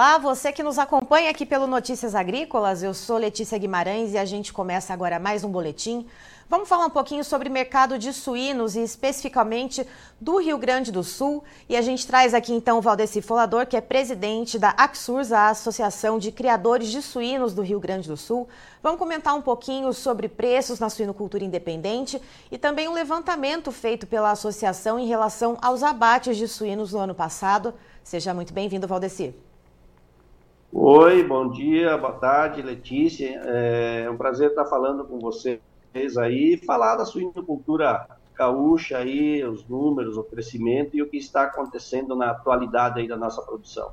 Olá, você que nos acompanha aqui pelo Notícias Agrícolas, eu sou Letícia Guimarães e a gente começa agora mais um boletim. Vamos falar um pouquinho sobre mercado de suínos e especificamente do Rio Grande do Sul. E a gente traz aqui então o Valdeci Folador, que é presidente da AXURS, a Associação de Criadores de Suínos do Rio Grande do Sul. Vamos comentar um pouquinho sobre preços na suinocultura independente e também um levantamento feito pela associação em relação aos abates de suínos no ano passado. Seja muito bem-vindo, Valdeci. Oi, bom dia, boa tarde, Letícia. É um prazer estar falando com você aí, falar da suinocultura gaúcha aí, os números, o crescimento e o que está acontecendo na atualidade aí da nossa produção.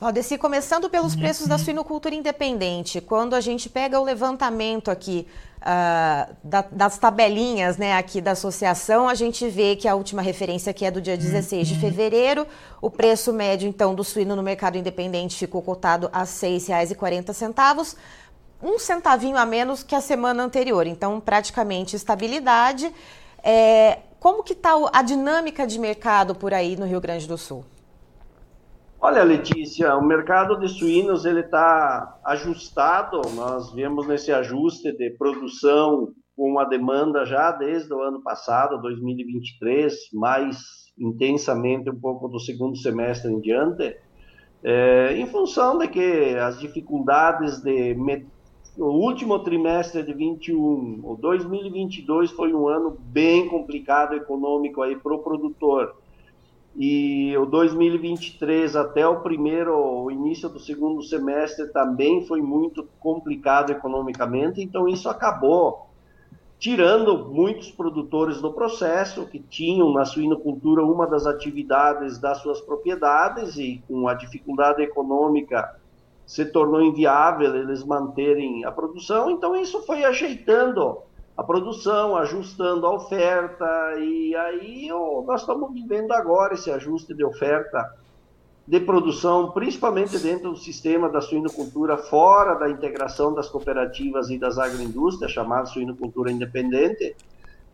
Valdeci, começando pelos preços da suinocultura independente, quando a gente pega o levantamento aqui uh, da, das tabelinhas né, aqui da associação, a gente vê que a última referência aqui é do dia 16 de fevereiro, o preço médio então do suíno no mercado independente ficou cotado a R$ 6,40, um centavinho a menos que a semana anterior, então praticamente estabilidade. É, como que está a dinâmica de mercado por aí no Rio Grande do Sul? Olha, Letícia, o mercado de suínos ele está ajustado. Nós vemos nesse ajuste de produção com a demanda já desde o ano passado, 2023, mais intensamente um pouco do segundo semestre em diante, é, em função de que as dificuldades de o último trimestre de 21, o 2022 foi um ano bem complicado econômico aí para o produtor. E o 2023 até o primeiro, o início do segundo semestre também foi muito complicado economicamente, então isso acabou tirando muitos produtores do processo que tinham na suinocultura uma das atividades das suas propriedades e com a dificuldade econômica se tornou inviável eles manterem a produção, então isso foi ajeitando a produção, ajustando a oferta, e aí oh, nós estamos vivendo agora esse ajuste de oferta de produção, principalmente dentro do sistema da suinocultura, fora da integração das cooperativas e das agroindústrias, chamada suinocultura independente,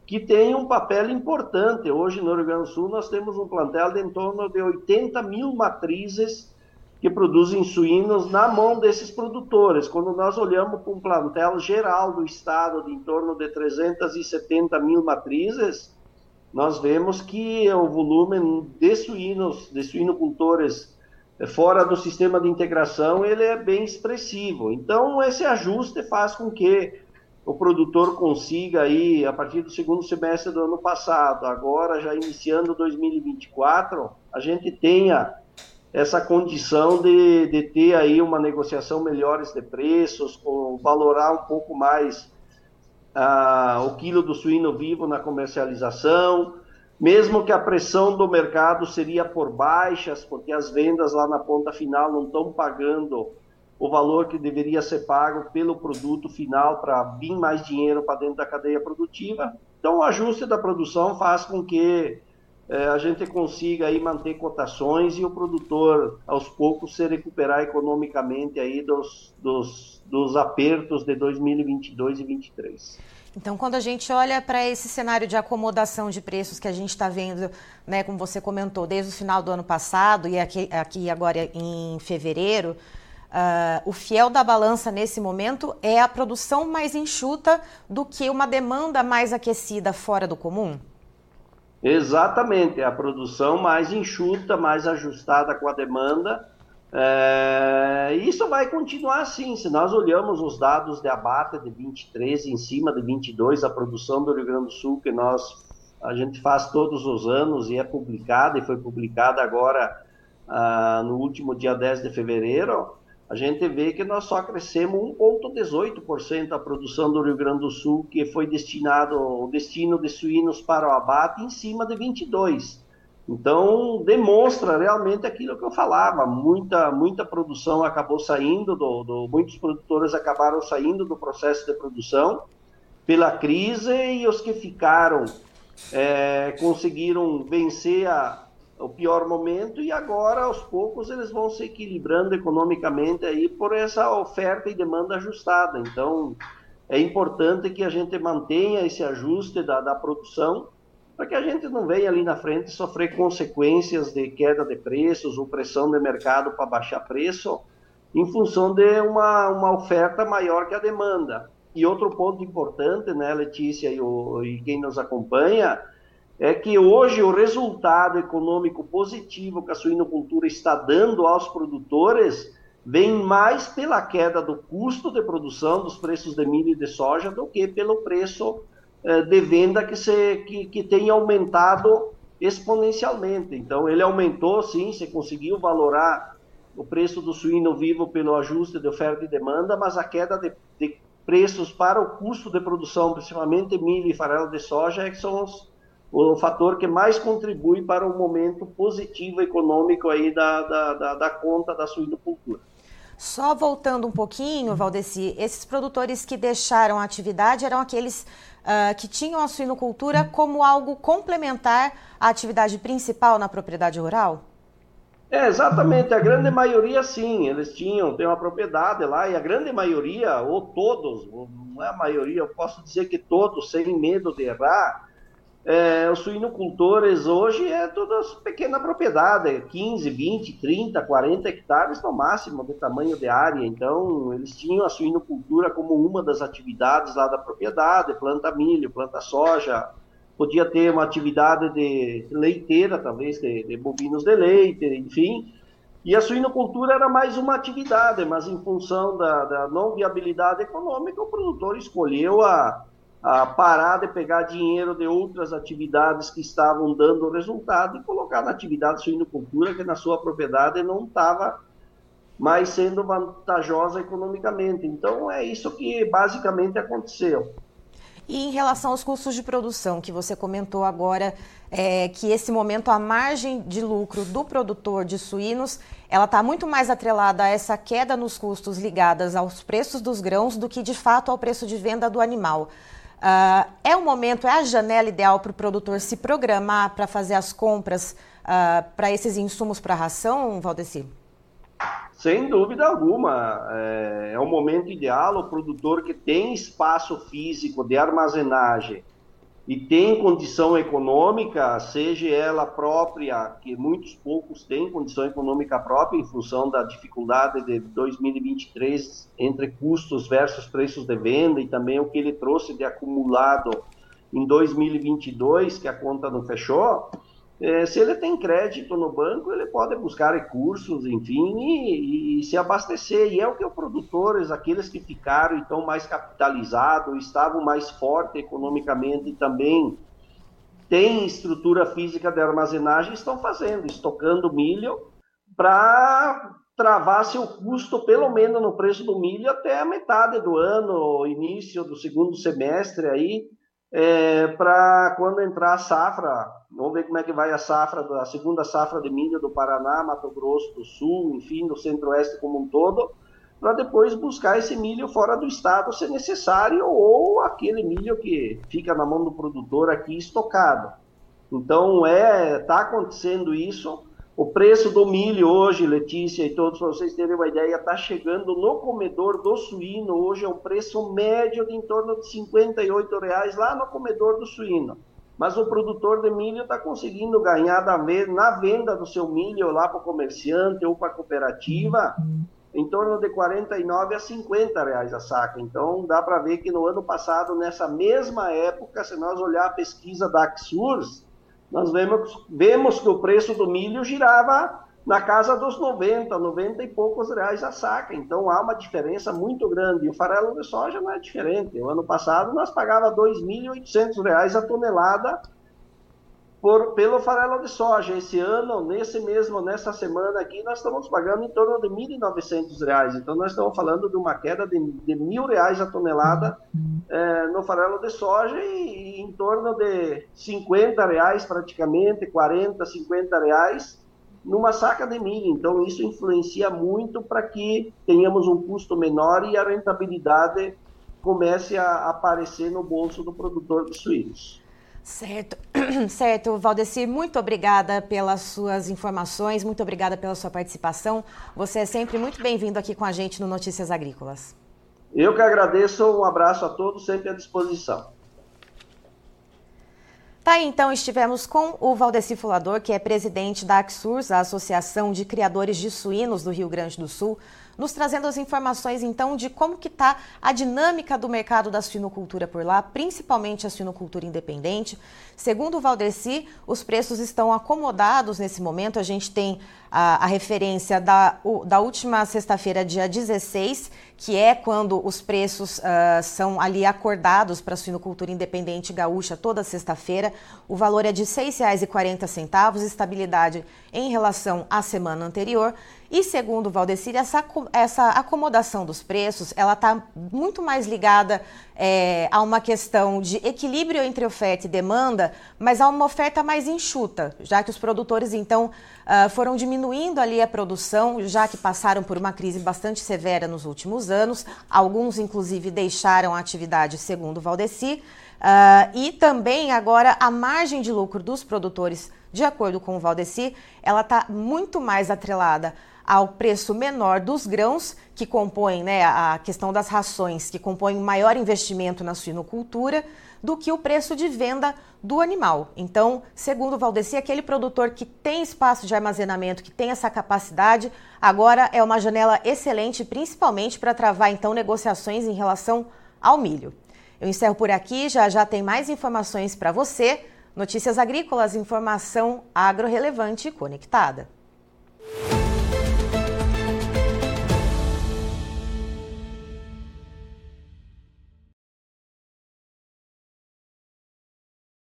que tem um papel importante. Hoje, no Rio Grande do Sul, nós temos um plantel de em torno de 80 mil matrizes que produzem suínos na mão desses produtores. Quando nós olhamos para um plantel geral do estado de em torno de 370 mil matrizes, nós vemos que o volume de suínos, de suinocultores eh, fora do sistema de integração, ele é bem expressivo. Então, esse ajuste faz com que o produtor consiga aí, a partir do segundo semestre do ano passado, agora já iniciando 2024, a gente tenha essa condição de, de ter aí uma negociação melhores de preços, com, valorar um pouco mais ah, o quilo do suíno vivo na comercialização, mesmo que a pressão do mercado seria por baixas, porque as vendas lá na ponta final não estão pagando o valor que deveria ser pago pelo produto final para vir mais dinheiro para dentro da cadeia produtiva. Então, o ajuste da produção faz com que é, a gente consiga aí manter cotações e o produtor aos poucos se recuperar economicamente aí dos, dos, dos apertos de 2022 e 2023. Então, quando a gente olha para esse cenário de acomodação de preços que a gente está vendo, né, como você comentou, desde o final do ano passado e aqui, aqui agora em fevereiro, uh, o fiel da balança nesse momento é a produção mais enxuta do que uma demanda mais aquecida fora do comum? Exatamente, a produção mais enxuta, mais ajustada com a demanda. É, isso vai continuar assim. Se nós olhamos os dados de abate de 23 em cima de 22, a produção do Rio Grande do Sul, que nós a gente faz todos os anos e é publicada, e foi publicada agora ah, no último dia 10 de fevereiro, a gente vê que nós só crescemos 1,18% a produção do Rio Grande do Sul, que foi destinado o destino de suínos para o abate, em cima de 22. Então, demonstra realmente aquilo que eu falava, muita, muita produção acabou saindo, do, do, muitos produtores acabaram saindo do processo de produção pela crise e os que ficaram é, conseguiram vencer a, o pior momento e agora aos poucos eles vão se equilibrando economicamente aí por essa oferta e demanda ajustada. Então é importante que a gente mantenha esse ajuste da, da produção para que a gente não venha ali na frente sofrer consequências de queda de preços ou pressão de mercado para baixar preço em função de uma, uma oferta maior que a demanda. E outro ponto importante, né, Letícia e, o, e quem nos acompanha, é que hoje o resultado econômico positivo que a suinocultura está dando aos produtores vem mais pela queda do custo de produção dos preços de milho e de soja do que pelo preço eh, de venda que, se, que, que tem aumentado exponencialmente. Então, ele aumentou, sim, você conseguiu valorar o preço do suíno vivo pelo ajuste de oferta e demanda, mas a queda de, de preços para o custo de produção, principalmente milho e farelo de soja, é que são os, o fator que mais contribui para o momento positivo econômico aí da, da, da, da conta da suinocultura. Só voltando um pouquinho, Valdeci, esses produtores que deixaram a atividade eram aqueles uh, que tinham a suinocultura como algo complementar à atividade principal na propriedade rural? É, exatamente, a grande maioria sim, eles tinham, tem uma propriedade lá, e a grande maioria, ou todos, não é a maioria, eu posso dizer que todos, sem medo de errar, é, os suinocultores hoje é toda pequena propriedade, 15, 20, 30, 40 hectares no máximo de tamanho de área. Então, eles tinham a suinocultura como uma das atividades lá da propriedade, planta milho, planta soja, podia ter uma atividade de leiteira, talvez, de, de bovinos de leite, enfim. E a suinocultura era mais uma atividade, mas em função da, da não viabilidade econômica, o produtor escolheu a a parar de pegar dinheiro de outras atividades que estavam dando resultado e colocar na atividade suinocultura que na sua propriedade não estava mais sendo vantajosa economicamente. Então é isso que basicamente aconteceu. E em relação aos custos de produção, que você comentou agora, é, que esse momento a margem de lucro do produtor de suínos, ela está muito mais atrelada a essa queda nos custos ligadas aos preços dos grãos do que de fato ao preço de venda do animal. Uh, é o momento, é a janela ideal para o produtor se programar para fazer as compras uh, para esses insumos para ração, Valdeci? Sem dúvida alguma. É, é o momento ideal. O produtor que tem espaço físico de armazenagem e tem condição econômica, seja ela própria, que muitos poucos têm condição econômica própria em função da dificuldade de 2023 entre custos versus preços de venda e também o que ele trouxe de acumulado em 2022, que a conta não fechou, é, se ele tem crédito no banco, ele pode buscar recursos, enfim, e, e, se abastecer. E é o que os produtores, aqueles que ficaram e estão mais capitalizados, estavam mais fortes economicamente também têm estrutura física de armazenagem, estão fazendo, estocando milho para travar seu custo, pelo menos no preço do milho, até a metade do ano, início do segundo semestre aí, é, para quando entrar a safra, vamos ver como é que vai a safra, a segunda safra de milho do Paraná, Mato Grosso do Sul, enfim, do Centro-Oeste como um todo, para depois buscar esse milho fora do estado, se necessário, ou aquele milho que fica na mão do produtor aqui estocado. Então, é, está acontecendo isso. O preço do milho hoje, Letícia e todos, vocês terem uma ideia, está chegando no comedor do suíno. Hoje é um preço médio de em torno de 58 reais lá no comedor do suíno. Mas o produtor de milho está conseguindo ganhar na venda do seu milho lá para o comerciante ou para a cooperativa em torno de 49 a 50 reais a saca. Então dá para ver que no ano passado, nessa mesma época, se nós olhar a pesquisa da Axurs, nós vemos, vemos que o preço do milho girava na casa dos 90, 90 e poucos reais a saca. Então há uma diferença muito grande. E o farelo de soja não é diferente. O ano passado nós pagava R$ 2.800 a tonelada por, pelo farelo de soja. Esse ano, nesse mesmo, nessa semana aqui, nós estamos pagando em torno de R$ 1.900. Então, nós estamos falando de uma queda de, de R$ reais a tonelada é, no farelo de soja e, e, em torno de R$ reais praticamente, 40, 50 reais numa saca de milho. Então, isso influencia muito para que tenhamos um custo menor e a rentabilidade comece a aparecer no bolso do produtor de suínos. Certo, certo, Valdeci, muito obrigada pelas suas informações, muito obrigada pela sua participação. Você é sempre muito bem-vindo aqui com a gente no Notícias Agrícolas. Eu que agradeço, um abraço a todos, sempre à disposição. Tá aí, então, estivemos com o Valdeci Fulador, que é presidente da AXURS, a Associação de Criadores de Suínos do Rio Grande do Sul, nos trazendo as informações, então, de como que está a dinâmica do mercado da suinocultura por lá, principalmente a suinocultura independente. Segundo o Valdeci, os preços estão acomodados nesse momento. A gente tem a, a referência da, o, da última sexta-feira, dia 16, que é quando os preços uh, são ali acordados para a suinocultura independente gaúcha toda sexta-feira. O valor é de R$ 6,40, estabilidade em relação à semana anterior. E segundo Valdecir, essa, essa acomodação dos preços, ela está muito mais ligada é, a uma questão de equilíbrio entre oferta e demanda, mas a uma oferta mais enxuta, já que os produtores, então, uh, foram diminuindo ali a produção, já que passaram por uma crise bastante severa nos últimos anos. Alguns, inclusive, deixaram a atividade, segundo o Valdeci. Uh, e também agora a margem de lucro dos produtores, de acordo com o Valdeci, ela está muito mais atrelada ao preço menor dos grãos, que compõem né, a questão das rações, que compõem maior investimento na suinocultura, do que o preço de venda do animal. Então, segundo o Valdeci, aquele produtor que tem espaço de armazenamento, que tem essa capacidade, agora é uma janela excelente, principalmente para travar então negociações em relação ao milho. Eu encerro por aqui, já já tem mais informações para você. Notícias agrícolas, informação agro relevante e conectada.